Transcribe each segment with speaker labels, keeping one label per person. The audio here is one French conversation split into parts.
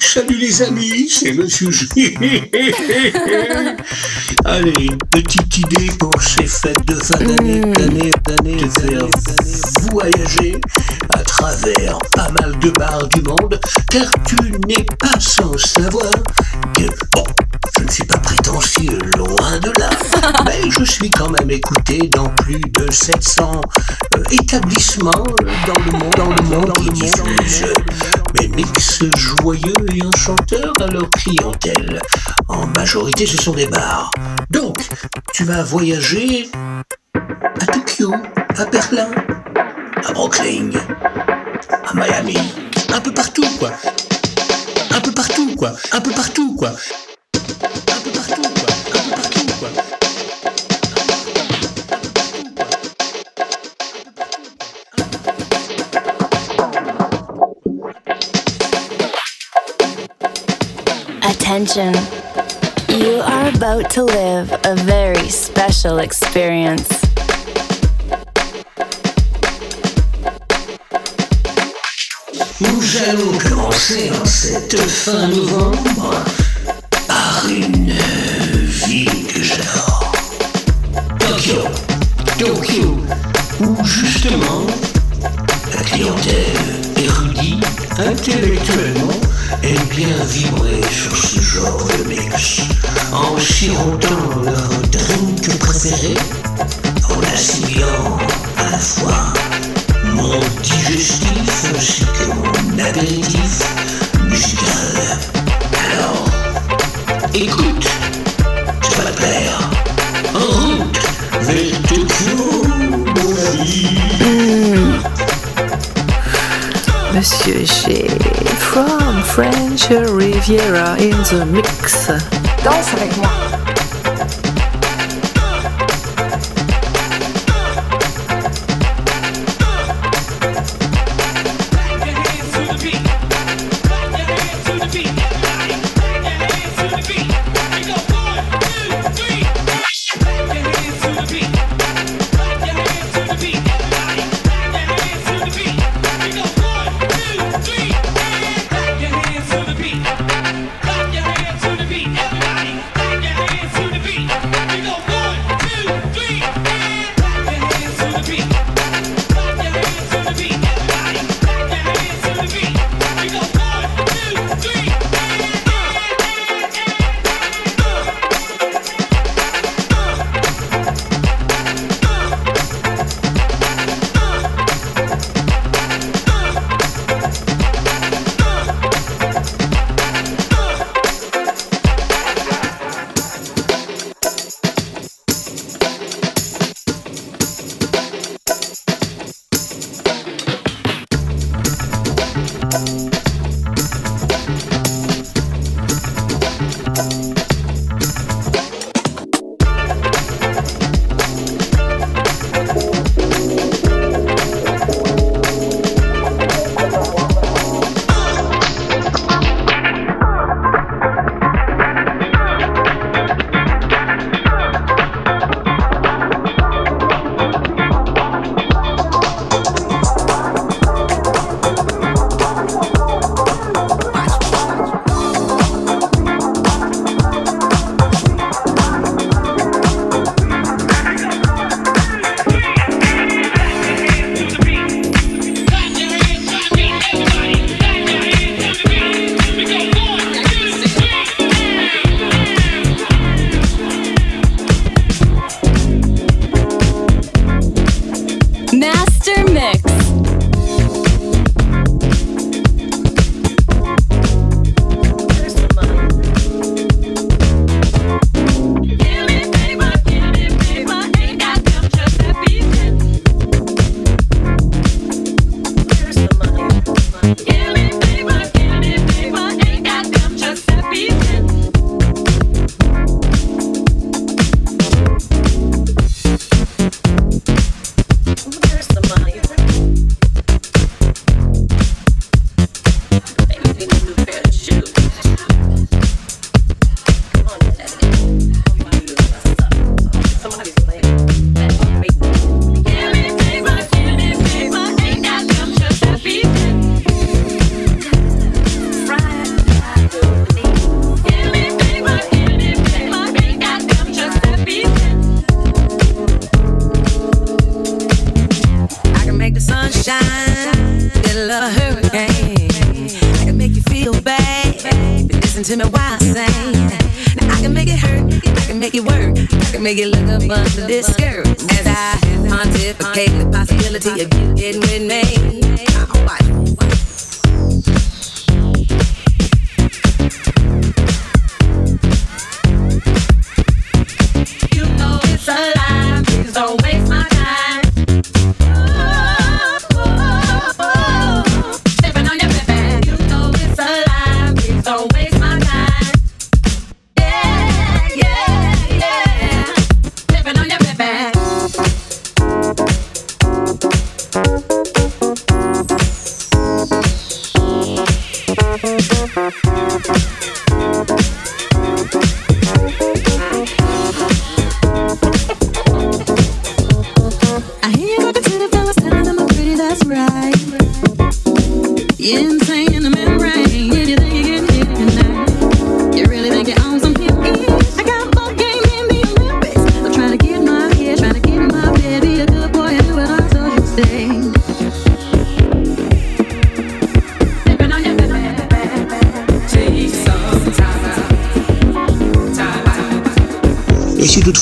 Speaker 1: Salut les amis, c'est Monsieur J. Allez, une petite idée pour ces fêtes de fin d'année, d'année, d'année, de faire voyager à travers pas mal de bars du monde, car tu n'es pas sans savoir que, bon, je ne suis pas prétentieux, loin de là, mais je suis quand même écouté dans plus de 700 euh, établissements dans le monde, dans le monde, qui diffusent mes mix joyeux et enchanteurs à leur clientèle. En majorité, ce sont des bars. Donc, tu vas voyager à Tokyo, à Berlin, à Brooklyn, à Miami, un peu partout, quoi. Un peu partout, quoi. Un peu partout, quoi. Un peu partout, quoi. Un peu partout, quoi.
Speaker 2: Attention. You are about to live a very special experience.
Speaker 1: Nous allons commencer en cette fin novembre par une ville que j'adore. Tokyo. Tokyo. Où justement la clientèle érudite intellectuellement aime bien vibrer sur ce genre de mix. En sirotant leur drink préféré, en assimilant à la fois mon digestif ainsi que mon apéritif musical. Alors, écoute, ça va te plaire. En route vers Tokyo, mon ami.
Speaker 3: Monsieur G from French Riviera in the mix.
Speaker 4: Danse avec moi.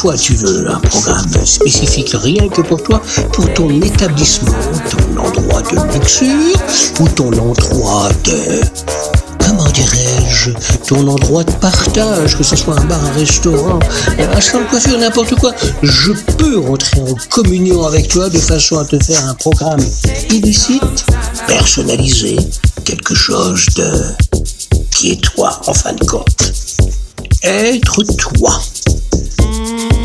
Speaker 5: Toi, tu veux un programme spécifique rien que pour toi, pour ton établissement, ton endroit de luxure ou ton endroit de comment dirais-je, ton endroit de partage, que ce soit un bar, un restaurant, un salon de coiffure, n'importe quoi, je peux rentrer en communion avec toi de façon à te faire un programme illicite, personnalisé, quelque chose de qui est toi en fin de compte. Être toi.
Speaker 6: Hum.